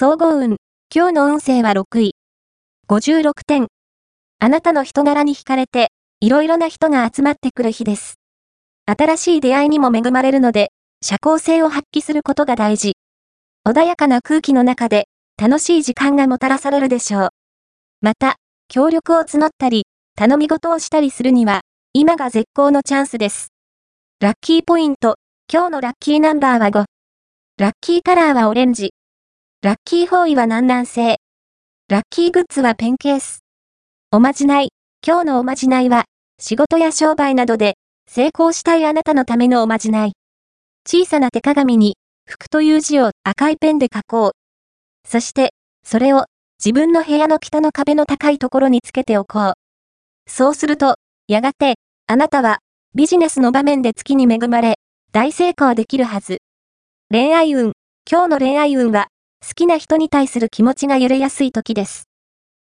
総合運。今日の運勢は6位。56点。あなたの人柄に惹かれて、いろいろな人が集まってくる日です。新しい出会いにも恵まれるので、社交性を発揮することが大事。穏やかな空気の中で、楽しい時間がもたらされるでしょう。また、協力を募ったり、頼み事をしたりするには、今が絶好のチャンスです。ラッキーポイント。今日のラッキーナンバーは5。ラッキーカラーはオレンジ。ラッキーフォーイは南南西。ラッキーグッズはペンケース。おまじない。今日のおまじないは、仕事や商売などで、成功したいあなたのためのおまじない。小さな手鏡に、福という字を赤いペンで書こう。そして、それを、自分の部屋の北の壁の高いところにつけておこう。そうすると、やがて、あなたは、ビジネスの場面で月に恵まれ、大成功できるはず。恋愛運。今日の恋愛運は、好きな人に対する気持ちが揺れやすい時です。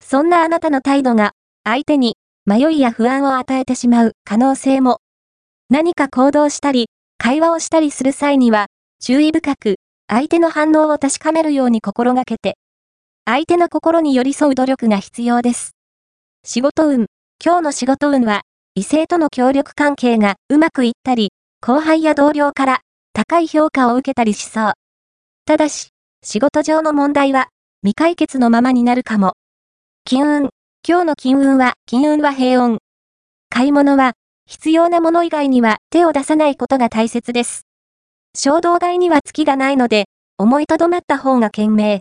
そんなあなたの態度が、相手に、迷いや不安を与えてしまう可能性も。何か行動したり、会話をしたりする際には、注意深く、相手の反応を確かめるように心がけて、相手の心に寄り添う努力が必要です。仕事運。今日の仕事運は、異性との協力関係がうまくいったり、後輩や同僚から高い評価を受けたりしそう。ただし、仕事上の問題は未解決のままになるかも。金運。今日の金運は、金運は平穏。買い物は、必要なもの以外には手を出さないことが大切です。衝動買いには月がないので、思いとどまった方が賢明。